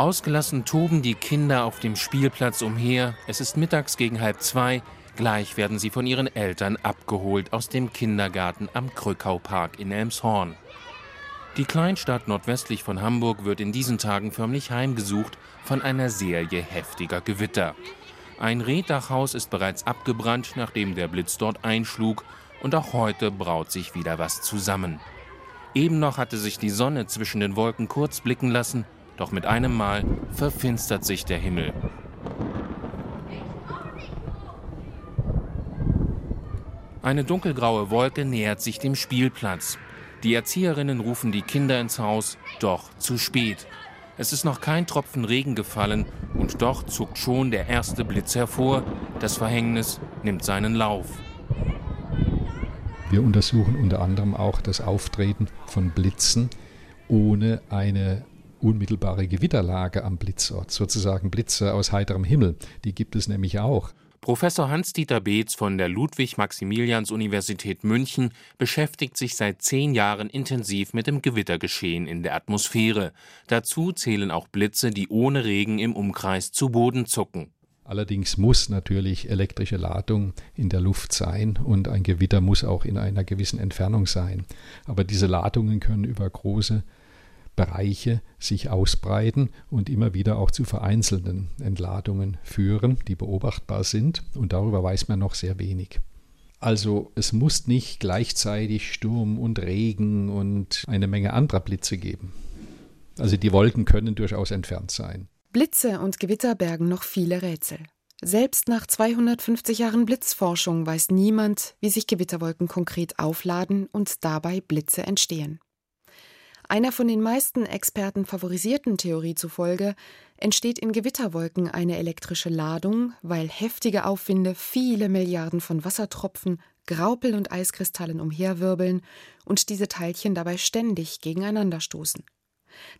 Ausgelassen toben die Kinder auf dem Spielplatz umher. Es ist mittags gegen halb zwei. Gleich werden sie von ihren Eltern abgeholt aus dem Kindergarten am Krückau-Park in Elmshorn. Die Kleinstadt nordwestlich von Hamburg wird in diesen Tagen förmlich heimgesucht von einer Serie heftiger Gewitter. Ein Rehdachhaus ist bereits abgebrannt, nachdem der Blitz dort einschlug, und auch heute braut sich wieder was zusammen. Eben noch hatte sich die Sonne zwischen den Wolken kurz blicken lassen, doch mit einem Mal verfinstert sich der Himmel. Eine dunkelgraue Wolke nähert sich dem Spielplatz. Die Erzieherinnen rufen die Kinder ins Haus, doch zu spät. Es ist noch kein Tropfen Regen gefallen und doch zuckt schon der erste Blitz hervor. Das Verhängnis nimmt seinen Lauf. Wir untersuchen unter anderem auch das Auftreten von Blitzen ohne eine unmittelbare Gewitterlage am Blitzort, sozusagen Blitze aus heiterem Himmel. Die gibt es nämlich auch. Professor Hans-Dieter Beetz von der Ludwig-Maximilians-Universität München beschäftigt sich seit zehn Jahren intensiv mit dem Gewittergeschehen in der Atmosphäre. Dazu zählen auch Blitze, die ohne Regen im Umkreis zu Boden zucken. Allerdings muss natürlich elektrische Ladung in der Luft sein und ein Gewitter muss auch in einer gewissen Entfernung sein. Aber diese Ladungen können über große Bereiche sich ausbreiten und immer wieder auch zu vereinzelten Entladungen führen, die beobachtbar sind. Und darüber weiß man noch sehr wenig. Also es muss nicht gleichzeitig Sturm und Regen und eine Menge anderer Blitze geben. Also die Wolken können durchaus entfernt sein. Blitze und Gewitter bergen noch viele Rätsel. Selbst nach 250 Jahren Blitzforschung weiß niemand, wie sich Gewitterwolken konkret aufladen und dabei Blitze entstehen. Einer von den meisten Experten favorisierten Theorie zufolge entsteht in Gewitterwolken eine elektrische Ladung, weil heftige Aufwinde viele Milliarden von Wassertropfen, Graupel und Eiskristallen umherwirbeln und diese Teilchen dabei ständig gegeneinander stoßen.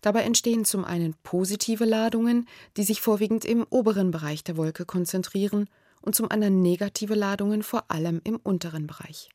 Dabei entstehen zum einen positive Ladungen, die sich vorwiegend im oberen Bereich der Wolke konzentrieren, und zum anderen negative Ladungen vor allem im unteren Bereich.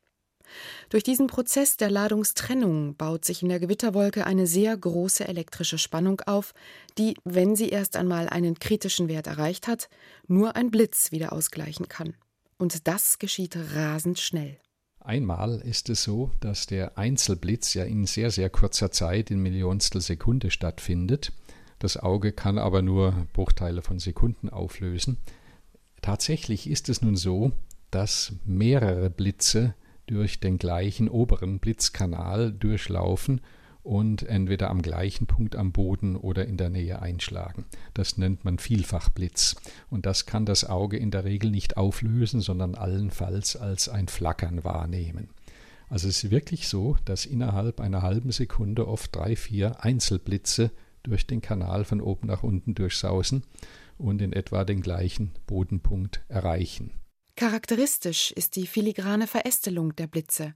Durch diesen Prozess der Ladungstrennung baut sich in der Gewitterwolke eine sehr große elektrische Spannung auf, die, wenn sie erst einmal einen kritischen Wert erreicht hat, nur ein Blitz wieder ausgleichen kann. Und das geschieht rasend schnell. Einmal ist es so, dass der Einzelblitz ja in sehr, sehr kurzer Zeit in Millionstel Sekunde stattfindet. Das Auge kann aber nur Bruchteile von Sekunden auflösen. Tatsächlich ist es nun so, dass mehrere Blitze durch den gleichen oberen Blitzkanal durchlaufen und entweder am gleichen Punkt am Boden oder in der Nähe einschlagen. Das nennt man Vielfachblitz. Und das kann das Auge in der Regel nicht auflösen, sondern allenfalls als ein Flackern wahrnehmen. Also es ist wirklich so, dass innerhalb einer halben Sekunde oft drei, vier Einzelblitze durch den Kanal von oben nach unten durchsausen und in etwa den gleichen Bodenpunkt erreichen. Charakteristisch ist die filigrane Verästelung der Blitze.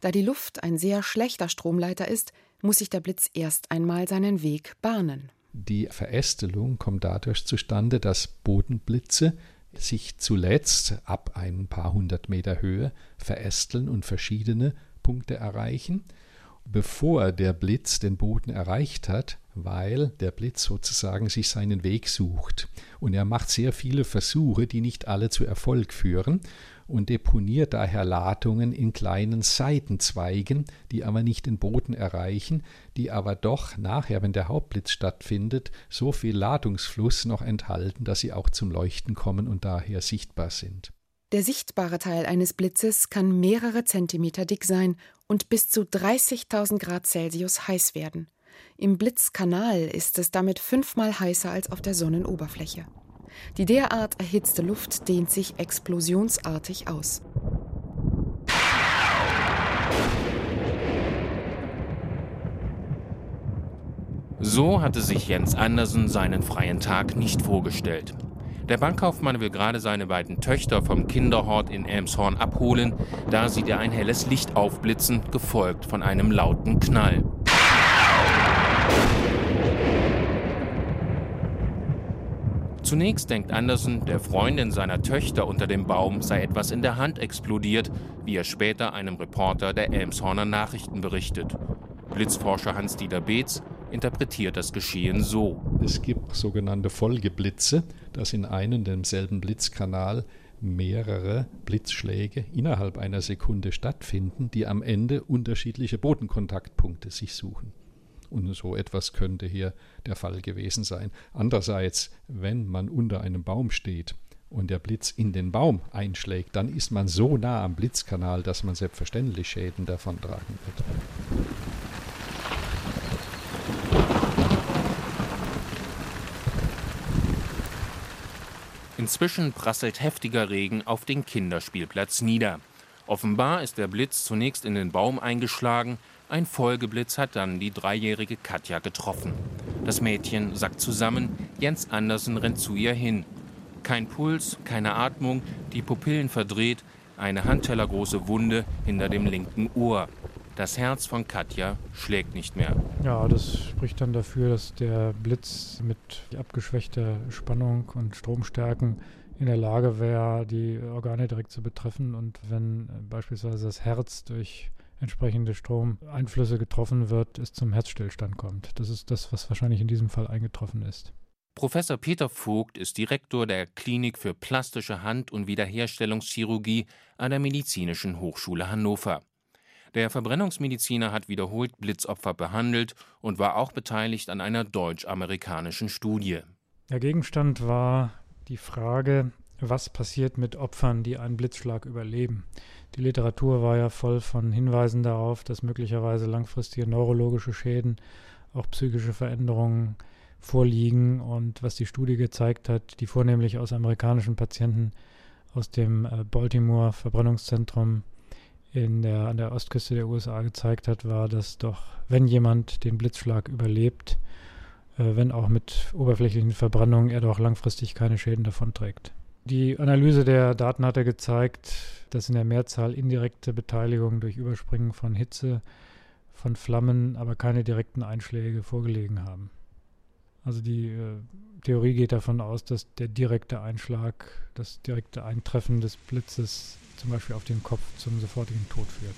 Da die Luft ein sehr schlechter Stromleiter ist, muss sich der Blitz erst einmal seinen Weg bahnen. Die Verästelung kommt dadurch zustande, dass Bodenblitze sich zuletzt ab ein paar hundert Meter Höhe verästeln und verschiedene Punkte erreichen bevor der Blitz den Boden erreicht hat, weil der Blitz sozusagen sich seinen Weg sucht. Und er macht sehr viele Versuche, die nicht alle zu Erfolg führen und deponiert daher Ladungen in kleinen Seitenzweigen, die aber nicht den Boden erreichen, die aber doch nachher, wenn der Hauptblitz stattfindet, so viel Ladungsfluss noch enthalten, dass sie auch zum Leuchten kommen und daher sichtbar sind. Der sichtbare Teil eines Blitzes kann mehrere Zentimeter dick sein und bis zu 30.000 Grad Celsius heiß werden. Im Blitzkanal ist es damit fünfmal heißer als auf der Sonnenoberfläche. Die derart erhitzte Luft dehnt sich explosionsartig aus. So hatte sich Jens Andersen seinen freien Tag nicht vorgestellt. Der Bankkaufmann will gerade seine beiden Töchter vom Kinderhort in Elmshorn abholen. Da sieht er ein helles Licht aufblitzen, gefolgt von einem lauten Knall. Zunächst denkt Anderson, der Freundin seiner Töchter unter dem Baum sei etwas in der Hand explodiert, wie er später einem Reporter der Elmshorner Nachrichten berichtet. Blitzforscher Hans-Dieter Beetz interpretiert das Geschehen so. Es gibt sogenannte Folgeblitze, dass in einem demselben Blitzkanal mehrere Blitzschläge innerhalb einer Sekunde stattfinden, die am Ende unterschiedliche Bodenkontaktpunkte sich suchen. Und so etwas könnte hier der Fall gewesen sein. Andererseits, wenn man unter einem Baum steht und der Blitz in den Baum einschlägt, dann ist man so nah am Blitzkanal, dass man selbstverständlich Schäden davontragen wird. Inzwischen prasselt heftiger Regen auf den Kinderspielplatz nieder. Offenbar ist der Blitz zunächst in den Baum eingeschlagen, ein Folgeblitz hat dann die dreijährige Katja getroffen. Das Mädchen sackt zusammen, Jens Andersen rennt zu ihr hin. Kein Puls, keine Atmung, die Pupillen verdreht, eine handtellergroße Wunde hinter dem linken Ohr. Das Herz von Katja schlägt nicht mehr. Ja, das spricht dann dafür, dass der Blitz mit abgeschwächter Spannung und Stromstärken in der Lage wäre, die Organe direkt zu betreffen. Und wenn beispielsweise das Herz durch entsprechende Stromeinflüsse getroffen wird, es zum Herzstillstand kommt. Das ist das, was wahrscheinlich in diesem Fall eingetroffen ist. Professor Peter Vogt ist Direktor der Klinik für plastische Hand- und Wiederherstellungschirurgie an der Medizinischen Hochschule Hannover. Der Verbrennungsmediziner hat wiederholt Blitzopfer behandelt und war auch beteiligt an einer deutsch-amerikanischen Studie. Der Gegenstand war die Frage, was passiert mit Opfern, die einen Blitzschlag überleben. Die Literatur war ja voll von Hinweisen darauf, dass möglicherweise langfristige neurologische Schäden, auch psychische Veränderungen vorliegen. Und was die Studie gezeigt hat, die vornehmlich aus amerikanischen Patienten aus dem äh, Baltimore Verbrennungszentrum in der, an der Ostküste der USA gezeigt hat, war, dass doch, wenn jemand den Blitzschlag überlebt, äh, wenn auch mit oberflächlichen Verbrennungen, er doch langfristig keine Schäden davonträgt. Die Analyse der Daten hat er gezeigt, dass in der Mehrzahl indirekte Beteiligung durch Überspringen von Hitze, von Flammen, aber keine direkten Einschläge vorgelegen haben. Also die äh, Theorie geht davon aus, dass der direkte Einschlag, das direkte Eintreffen des Blitzes zum Beispiel auf den Kopf zum sofortigen Tod führt.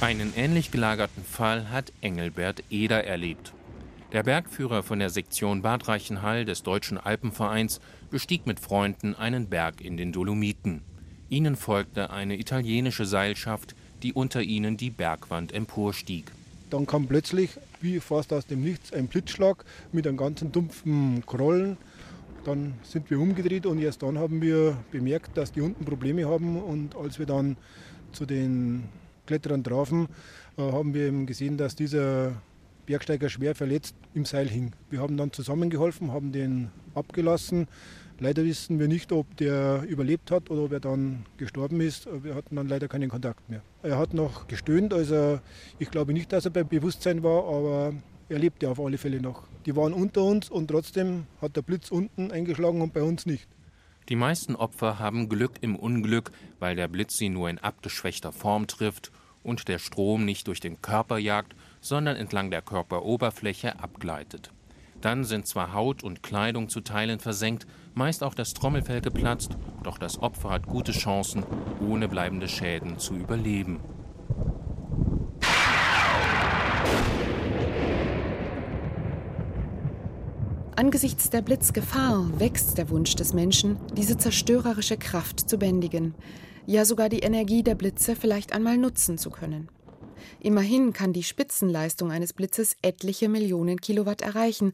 Einen ähnlich gelagerten Fall hat Engelbert Eder erlebt. Der Bergführer von der Sektion Bad Reichenhall des Deutschen Alpenvereins bestieg mit Freunden einen Berg in den Dolomiten. Ihnen folgte eine italienische Seilschaft, die unter ihnen die Bergwand emporstieg. Dann kam plötzlich, wie fast aus dem Nichts, ein Blitzschlag mit einem ganzen dumpfen Krollen dann sind wir umgedreht und erst dann haben wir bemerkt, dass die unten Probleme haben. Und als wir dann zu den Kletterern trafen, äh, haben wir eben gesehen, dass dieser Bergsteiger schwer verletzt im Seil hing. Wir haben dann zusammengeholfen, haben den abgelassen. Leider wissen wir nicht, ob der überlebt hat oder ob er dann gestorben ist. Wir hatten dann leider keinen Kontakt mehr. Er hat noch gestöhnt, also ich glaube nicht, dass er beim Bewusstsein war, aber er lebte auf alle Fälle noch. Die waren unter uns und trotzdem hat der Blitz unten eingeschlagen und bei uns nicht. Die meisten Opfer haben Glück im Unglück, weil der Blitz sie nur in abgeschwächter Form trifft und der Strom nicht durch den Körper jagt, sondern entlang der Körperoberfläche abgleitet. Dann sind zwar Haut und Kleidung zu Teilen versenkt, meist auch das Trommelfell geplatzt, doch das Opfer hat gute Chancen, ohne bleibende Schäden zu überleben. Angesichts der Blitzgefahr wächst der Wunsch des Menschen, diese zerstörerische Kraft zu bändigen, ja sogar die Energie der Blitze vielleicht einmal nutzen zu können. Immerhin kann die Spitzenleistung eines Blitzes etliche Millionen Kilowatt erreichen,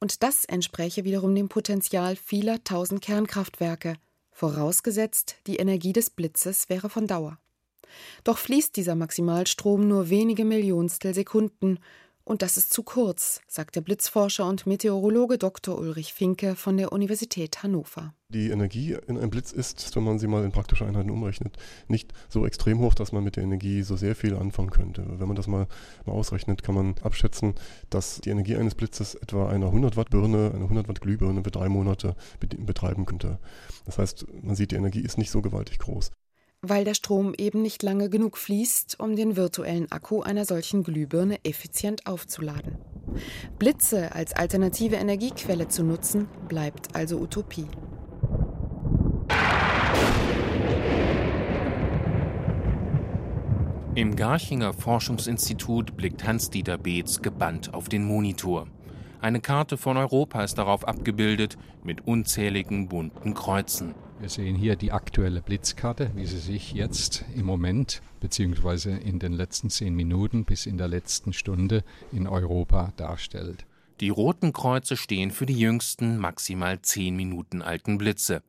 und das entspräche wiederum dem Potenzial vieler tausend Kernkraftwerke, vorausgesetzt, die Energie des Blitzes wäre von Dauer. Doch fließt dieser Maximalstrom nur wenige Millionstel Sekunden und das ist zu kurz, sagt der Blitzforscher und Meteorologe Dr. Ulrich Finke von der Universität Hannover. Die Energie in einem Blitz ist, wenn man sie mal in praktische Einheiten umrechnet, nicht so extrem hoch, dass man mit der Energie so sehr viel anfangen könnte. Wenn man das mal, mal ausrechnet, kann man abschätzen, dass die Energie eines Blitzes etwa eine 100 Watt Birne, eine 100 Watt Glühbirne für drei Monate betreiben könnte. Das heißt, man sieht, die Energie ist nicht so gewaltig groß. Weil der Strom eben nicht lange genug fließt, um den virtuellen Akku einer solchen Glühbirne effizient aufzuladen. Blitze als alternative Energiequelle zu nutzen, bleibt also Utopie. Im Garchinger Forschungsinstitut blickt Hans-Dieter Beetz gebannt auf den Monitor. Eine Karte von Europa ist darauf abgebildet mit unzähligen bunten Kreuzen. Wir sehen hier die aktuelle Blitzkarte, wie sie sich jetzt im Moment bzw. in den letzten zehn Minuten bis in der letzten Stunde in Europa darstellt. Die roten Kreuze stehen für die jüngsten, maximal zehn Minuten alten Blitze.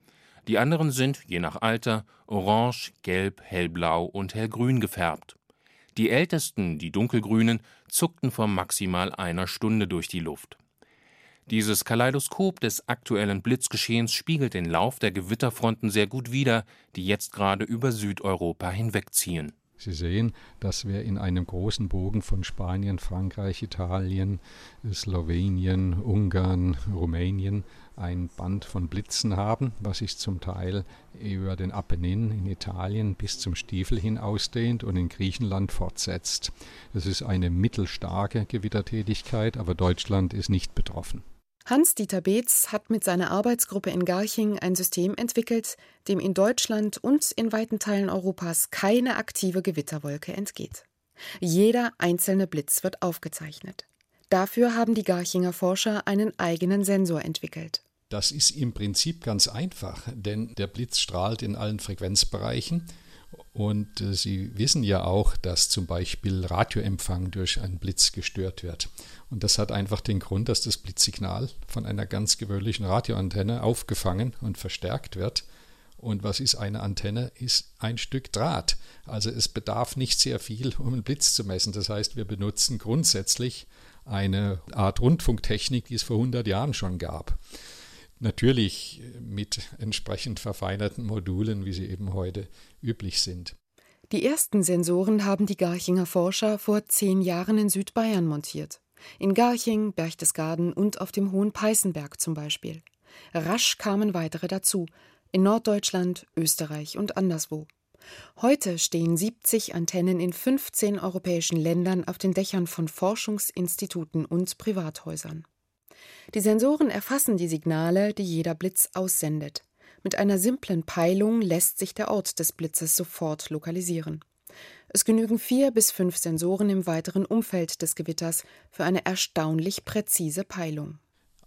Die anderen sind, je nach Alter, orange, gelb, hellblau und hellgrün gefärbt. Die ältesten, die dunkelgrünen, zuckten vor maximal einer Stunde durch die Luft. Dieses Kaleidoskop des aktuellen Blitzgeschehens spiegelt den Lauf der Gewitterfronten sehr gut wider, die jetzt gerade über Südeuropa hinwegziehen. Sie sehen, dass wir in einem großen Bogen von Spanien, Frankreich, Italien, Slowenien, Ungarn, Rumänien ein Band von Blitzen haben, was sich zum Teil über den Apennin in Italien bis zum Stiefel hin ausdehnt und in Griechenland fortsetzt. Das ist eine mittelstarke Gewittertätigkeit, aber Deutschland ist nicht betroffen. Hans-Dieter Beetz hat mit seiner Arbeitsgruppe in Garching ein System entwickelt, dem in Deutschland und in weiten Teilen Europas keine aktive Gewitterwolke entgeht. Jeder einzelne Blitz wird aufgezeichnet. Dafür haben die Garchinger Forscher einen eigenen Sensor entwickelt. Das ist im Prinzip ganz einfach, denn der Blitz strahlt in allen Frequenzbereichen und äh, Sie wissen ja auch, dass zum Beispiel Radioempfang durch einen Blitz gestört wird. Und das hat einfach den Grund, dass das Blitzsignal von einer ganz gewöhnlichen Radioantenne aufgefangen und verstärkt wird. Und was ist eine Antenne? Ist ein Stück Draht. Also es bedarf nicht sehr viel, um einen Blitz zu messen. Das heißt, wir benutzen grundsätzlich eine Art Rundfunktechnik, die es vor 100 Jahren schon gab. Natürlich mit entsprechend verfeinerten Modulen, wie sie eben heute üblich sind. Die ersten Sensoren haben die Garchinger Forscher vor zehn Jahren in Südbayern montiert. In Garching, Berchtesgaden und auf dem Hohen Peißenberg zum Beispiel. Rasch kamen weitere dazu, in Norddeutschland, Österreich und anderswo. Heute stehen 70 Antennen in 15 europäischen Ländern auf den Dächern von Forschungsinstituten und Privathäusern. Die Sensoren erfassen die Signale, die jeder Blitz aussendet. Mit einer simplen Peilung lässt sich der Ort des Blitzes sofort lokalisieren. Es genügen vier bis fünf Sensoren im weiteren Umfeld des Gewitters für eine erstaunlich präzise Peilung.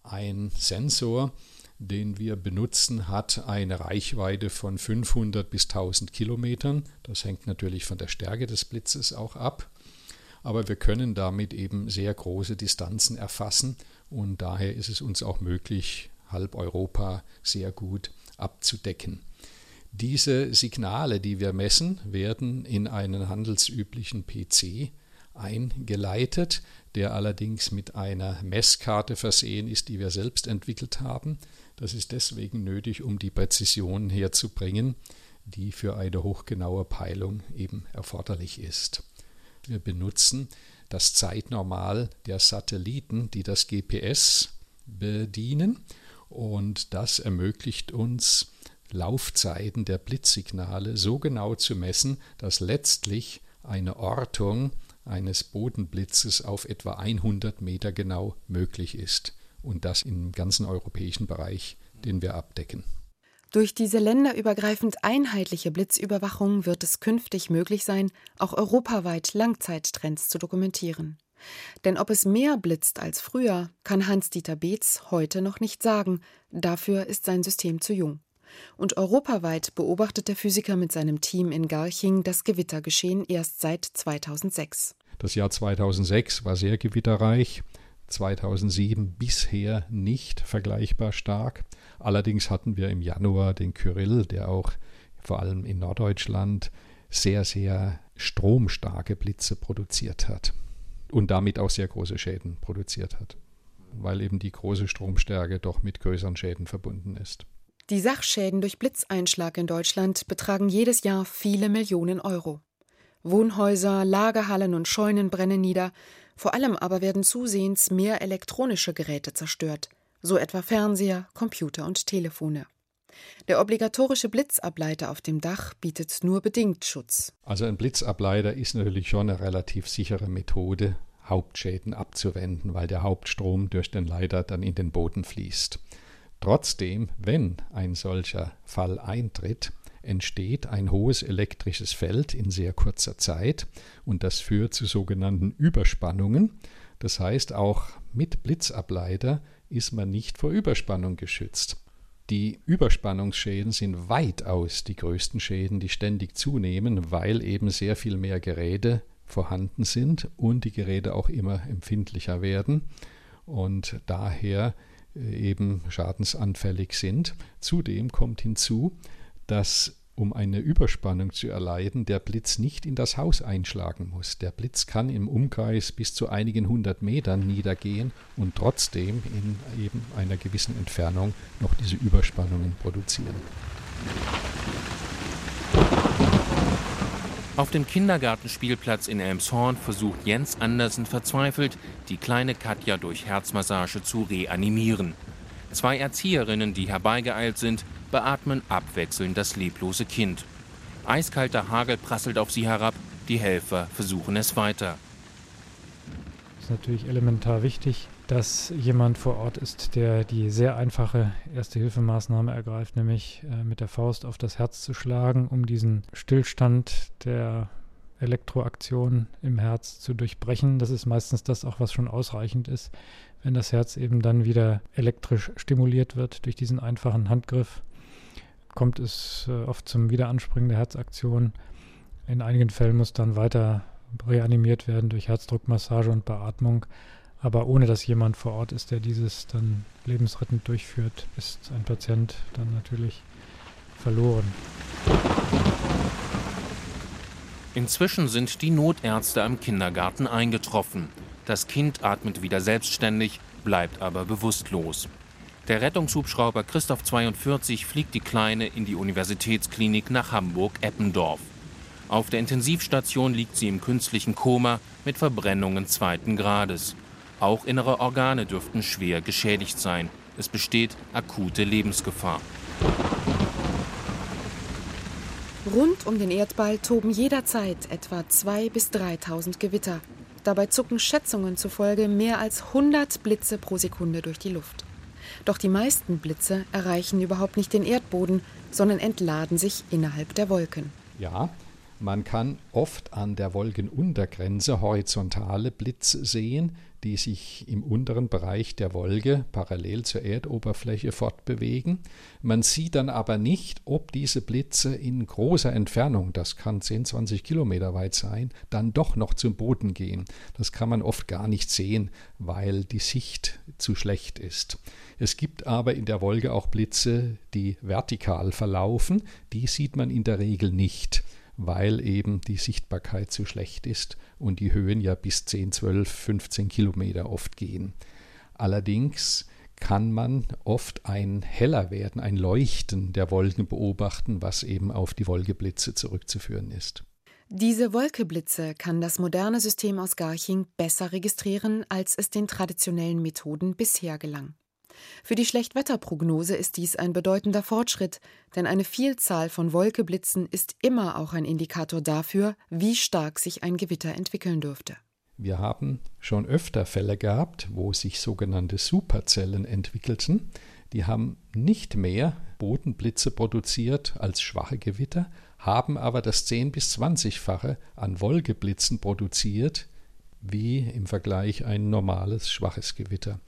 Ein Sensor, den wir benutzen, hat eine Reichweite von 500 bis 1000 Kilometern. Das hängt natürlich von der Stärke des Blitzes auch ab. Aber wir können damit eben sehr große Distanzen erfassen und daher ist es uns auch möglich, halb Europa sehr gut abzudecken. Diese Signale, die wir messen, werden in einen handelsüblichen PC eingeleitet, der allerdings mit einer Messkarte versehen ist, die wir selbst entwickelt haben. Das ist deswegen nötig, um die Präzision herzubringen, die für eine hochgenaue Peilung eben erforderlich ist. Wir benutzen das Zeitnormal der Satelliten, die das GPS bedienen. Und das ermöglicht uns, Laufzeiten der Blitzsignale so genau zu messen, dass letztlich eine Ortung eines Bodenblitzes auf etwa 100 Meter genau möglich ist. Und das im ganzen europäischen Bereich, den wir abdecken. Durch diese länderübergreifend einheitliche Blitzüberwachung wird es künftig möglich sein, auch europaweit Langzeittrends zu dokumentieren. Denn ob es mehr blitzt als früher, kann Hans-Dieter Beetz heute noch nicht sagen, dafür ist sein System zu jung. Und europaweit beobachtet der Physiker mit seinem Team in Garching das Gewittergeschehen erst seit 2006. Das Jahr 2006 war sehr gewitterreich, 2007 bisher nicht vergleichbar stark. Allerdings hatten wir im Januar den Kyrill, der auch vor allem in Norddeutschland sehr, sehr stromstarke Blitze produziert hat und damit auch sehr große Schäden produziert hat, weil eben die große Stromstärke doch mit größeren Schäden verbunden ist. Die Sachschäden durch Blitzeinschlag in Deutschland betragen jedes Jahr viele Millionen Euro. Wohnhäuser, Lagerhallen und Scheunen brennen nieder, vor allem aber werden zusehends mehr elektronische Geräte zerstört, so etwa Fernseher, Computer und Telefone. Der obligatorische Blitzableiter auf dem Dach bietet nur bedingt Schutz. Also ein Blitzableiter ist natürlich schon eine relativ sichere Methode, Hauptschäden abzuwenden, weil der Hauptstrom durch den Leiter dann in den Boden fließt. Trotzdem, wenn ein solcher Fall eintritt, entsteht ein hohes elektrisches Feld in sehr kurzer Zeit und das führt zu sogenannten Überspannungen. Das heißt, auch mit Blitzableiter ist man nicht vor Überspannung geschützt. Die Überspannungsschäden sind weitaus die größten Schäden, die ständig zunehmen, weil eben sehr viel mehr Geräte vorhanden sind und die Geräte auch immer empfindlicher werden und daher äh, eben schadensanfällig sind. Zudem kommt hinzu, dass um eine Überspannung zu erleiden, der Blitz nicht in das Haus einschlagen muss. Der Blitz kann im Umkreis bis zu einigen hundert Metern niedergehen und trotzdem in eben einer gewissen Entfernung noch diese Überspannungen produzieren. Auf dem Kindergartenspielplatz in Elmshorn versucht Jens Andersen verzweifelt, die kleine Katja durch Herzmassage zu reanimieren. Zwei Erzieherinnen, die herbeigeeilt sind, beatmen abwechselnd das leblose Kind. Eiskalter Hagel prasselt auf sie herab, die Helfer versuchen es weiter. Es ist natürlich elementar wichtig, dass jemand vor Ort ist, der die sehr einfache Erste-Hilfemaßnahme ergreift, nämlich äh, mit der Faust auf das Herz zu schlagen, um diesen Stillstand der Elektroaktion im Herz zu durchbrechen. Das ist meistens das auch, was schon ausreichend ist, wenn das Herz eben dann wieder elektrisch stimuliert wird durch diesen einfachen Handgriff kommt es äh, oft zum Wiederanspringen der Herzaktion. In einigen Fällen muss dann weiter reanimiert werden durch Herzdruckmassage und Beatmung. Aber ohne dass jemand vor Ort ist, der dieses dann lebensrettend durchführt, ist ein Patient dann natürlich verloren. Inzwischen sind die Notärzte am Kindergarten eingetroffen. Das Kind atmet wieder selbstständig, bleibt aber bewusstlos. Der Rettungshubschrauber Christoph 42 fliegt die Kleine in die Universitätsklinik nach Hamburg-Eppendorf. Auf der Intensivstation liegt sie im künstlichen Koma mit Verbrennungen zweiten Grades. Auch innere Organe dürften schwer geschädigt sein. Es besteht akute Lebensgefahr. Rund um den Erdball toben jederzeit etwa 2.000 bis 3.000 Gewitter. Dabei zucken Schätzungen zufolge mehr als 100 Blitze pro Sekunde durch die Luft. Doch die meisten Blitze erreichen überhaupt nicht den Erdboden, sondern entladen sich innerhalb der Wolken. Ja, man kann oft an der Wolkenuntergrenze horizontale Blitze sehen, die sich im unteren Bereich der Wolke parallel zur Erdoberfläche fortbewegen. Man sieht dann aber nicht, ob diese Blitze in großer Entfernung, das kann 10, 20 Kilometer weit sein, dann doch noch zum Boden gehen. Das kann man oft gar nicht sehen, weil die Sicht zu schlecht ist. Es gibt aber in der Wolke auch Blitze, die vertikal verlaufen, die sieht man in der Regel nicht weil eben die Sichtbarkeit zu schlecht ist und die Höhen ja bis 10, 12, 15 Kilometer oft gehen. Allerdings kann man oft ein heller werden, ein Leuchten der Wolken beobachten, was eben auf die Wolkeblitze zurückzuführen ist. Diese Wolkeblitze kann das moderne System aus Garching besser registrieren, als es den traditionellen Methoden bisher gelang. Für die Schlechtwetterprognose ist dies ein bedeutender Fortschritt, denn eine Vielzahl von Wolkeblitzen ist immer auch ein Indikator dafür, wie stark sich ein Gewitter entwickeln dürfte. Wir haben schon öfter Fälle gehabt, wo sich sogenannte Superzellen entwickelten. Die haben nicht mehr Bodenblitze produziert als schwache Gewitter, haben aber das 10 bis 20-fache an Wolkeblitzen produziert, wie im Vergleich ein normales schwaches Gewitter.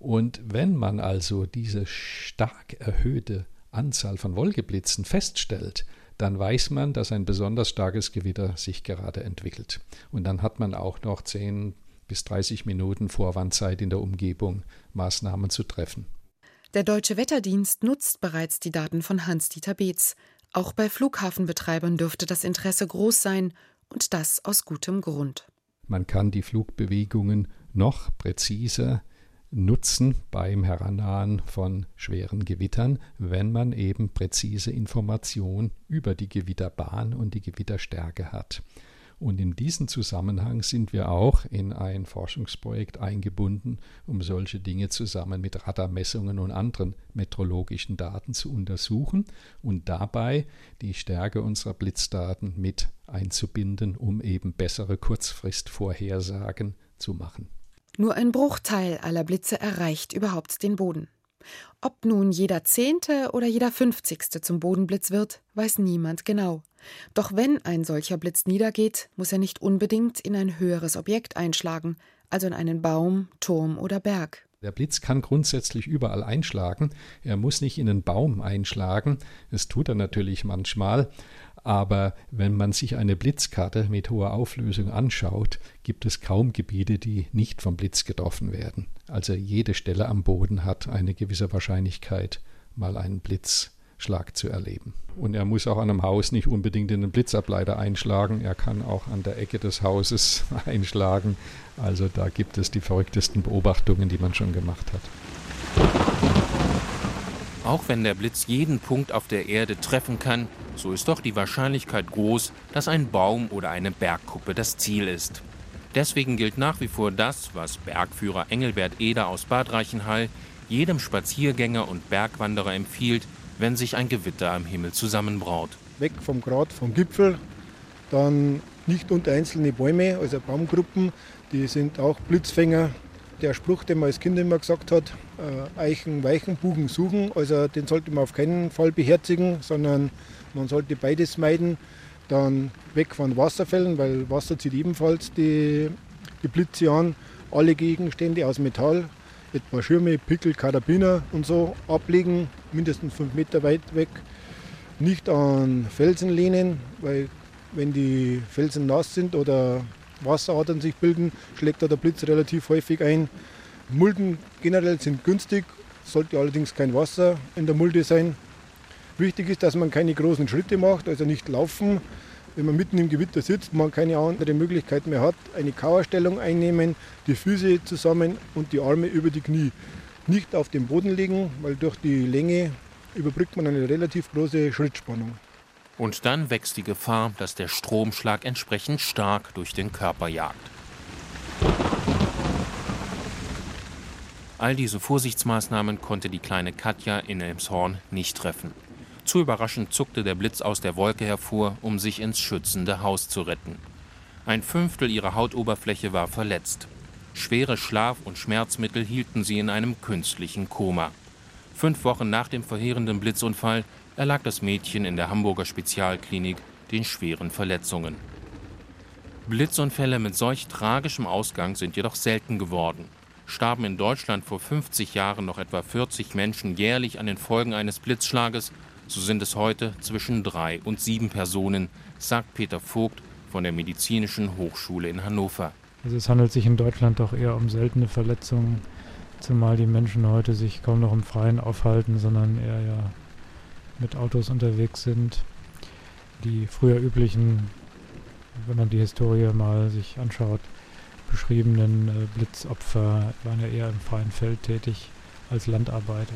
Und wenn man also diese stark erhöhte Anzahl von Wolkeblitzen feststellt, dann weiß man, dass ein besonders starkes Gewitter sich gerade entwickelt. Und dann hat man auch noch 10 bis 30 Minuten Vorwandzeit in der Umgebung, Maßnahmen zu treffen. Der Deutsche Wetterdienst nutzt bereits die Daten von Hans-Dieter Beetz. Auch bei Flughafenbetreibern dürfte das Interesse groß sein und das aus gutem Grund. Man kann die Flugbewegungen noch präziser nutzen beim Herannahen von schweren Gewittern, wenn man eben präzise Informationen über die Gewitterbahn und die Gewitterstärke hat. Und in diesem Zusammenhang sind wir auch in ein Forschungsprojekt eingebunden, um solche Dinge zusammen mit Radarmessungen und anderen meteorologischen Daten zu untersuchen und dabei die Stärke unserer Blitzdaten mit einzubinden, um eben bessere Kurzfristvorhersagen zu machen. Nur ein Bruchteil aller Blitze erreicht überhaupt den Boden. Ob nun jeder Zehnte oder jeder Fünfzigste zum Bodenblitz wird, weiß niemand genau. Doch wenn ein solcher Blitz niedergeht, muss er nicht unbedingt in ein höheres Objekt einschlagen, also in einen Baum, Turm oder Berg. Der Blitz kann grundsätzlich überall einschlagen. Er muss nicht in einen Baum einschlagen. Das tut er natürlich manchmal. Aber wenn man sich eine Blitzkarte mit hoher Auflösung anschaut, gibt es kaum Gebiete, die nicht vom Blitz getroffen werden. Also jede Stelle am Boden hat eine gewisse Wahrscheinlichkeit, mal einen Blitzschlag zu erleben. Und er muss auch an einem Haus nicht unbedingt in den Blitzableiter einschlagen. Er kann auch an der Ecke des Hauses einschlagen. Also da gibt es die verrücktesten Beobachtungen, die man schon gemacht hat. Auch wenn der Blitz jeden Punkt auf der Erde treffen kann, so ist doch die Wahrscheinlichkeit groß, dass ein Baum oder eine Bergkuppe das Ziel ist. Deswegen gilt nach wie vor das, was Bergführer Engelbert Eder aus Bad Reichenhall jedem Spaziergänger und Bergwanderer empfiehlt, wenn sich ein Gewitter am Himmel zusammenbraut. Weg vom Grat, vom Gipfel, dann nicht unter einzelne Bäume, also Baumgruppen, die sind auch Blitzfänger. Der Spruch, den man als Kind immer gesagt hat, äh, Eichen, Weichen, Buchen suchen, also den sollte man auf keinen Fall beherzigen, sondern man sollte beides meiden. Dann weg von Wasserfällen, weil Wasser zieht ebenfalls die, die Blitze an. Alle Gegenstände aus Metall, etwa Schirme, Pickel, Karabiner und so ablegen, mindestens fünf Meter weit weg. Nicht an Felsen lehnen, weil wenn die Felsen nass sind oder Wasseradern sich bilden, schlägt da der Blitz relativ häufig ein. Mulden generell sind günstig, sollte allerdings kein Wasser in der Mulde sein. Wichtig ist, dass man keine großen Schritte macht, also nicht laufen. Wenn man mitten im Gewitter sitzt, man keine andere Möglichkeit mehr hat, eine Kauerstellung einnehmen, die Füße zusammen und die Arme über die Knie. Nicht auf dem Boden liegen, weil durch die Länge überbrückt man eine relativ große Schrittspannung. Und dann wächst die Gefahr, dass der Stromschlag entsprechend stark durch den Körper jagt. All diese Vorsichtsmaßnahmen konnte die kleine Katja in Elmshorn nicht treffen. Zu überraschend zuckte der Blitz aus der Wolke hervor, um sich ins schützende Haus zu retten. Ein Fünftel ihrer Hautoberfläche war verletzt. Schwere Schlaf- und Schmerzmittel hielten sie in einem künstlichen Koma. Fünf Wochen nach dem verheerenden Blitzunfall erlag das Mädchen in der Hamburger Spezialklinik den schweren Verletzungen. Blitzunfälle mit solch tragischem Ausgang sind jedoch selten geworden. Starben in Deutschland vor 50 Jahren noch etwa 40 Menschen jährlich an den Folgen eines Blitzschlages, so sind es heute zwischen drei und sieben Personen, sagt Peter Vogt von der Medizinischen Hochschule in Hannover. Also es handelt sich in Deutschland doch eher um seltene Verletzungen, zumal die Menschen heute sich kaum noch im Freien aufhalten, sondern eher ja mit Autos unterwegs sind. Die früher üblichen, wenn man die Historie mal sich anschaut, beschriebenen äh, Blitzopfer waren ja eher im freien Feld tätig als Landarbeiter.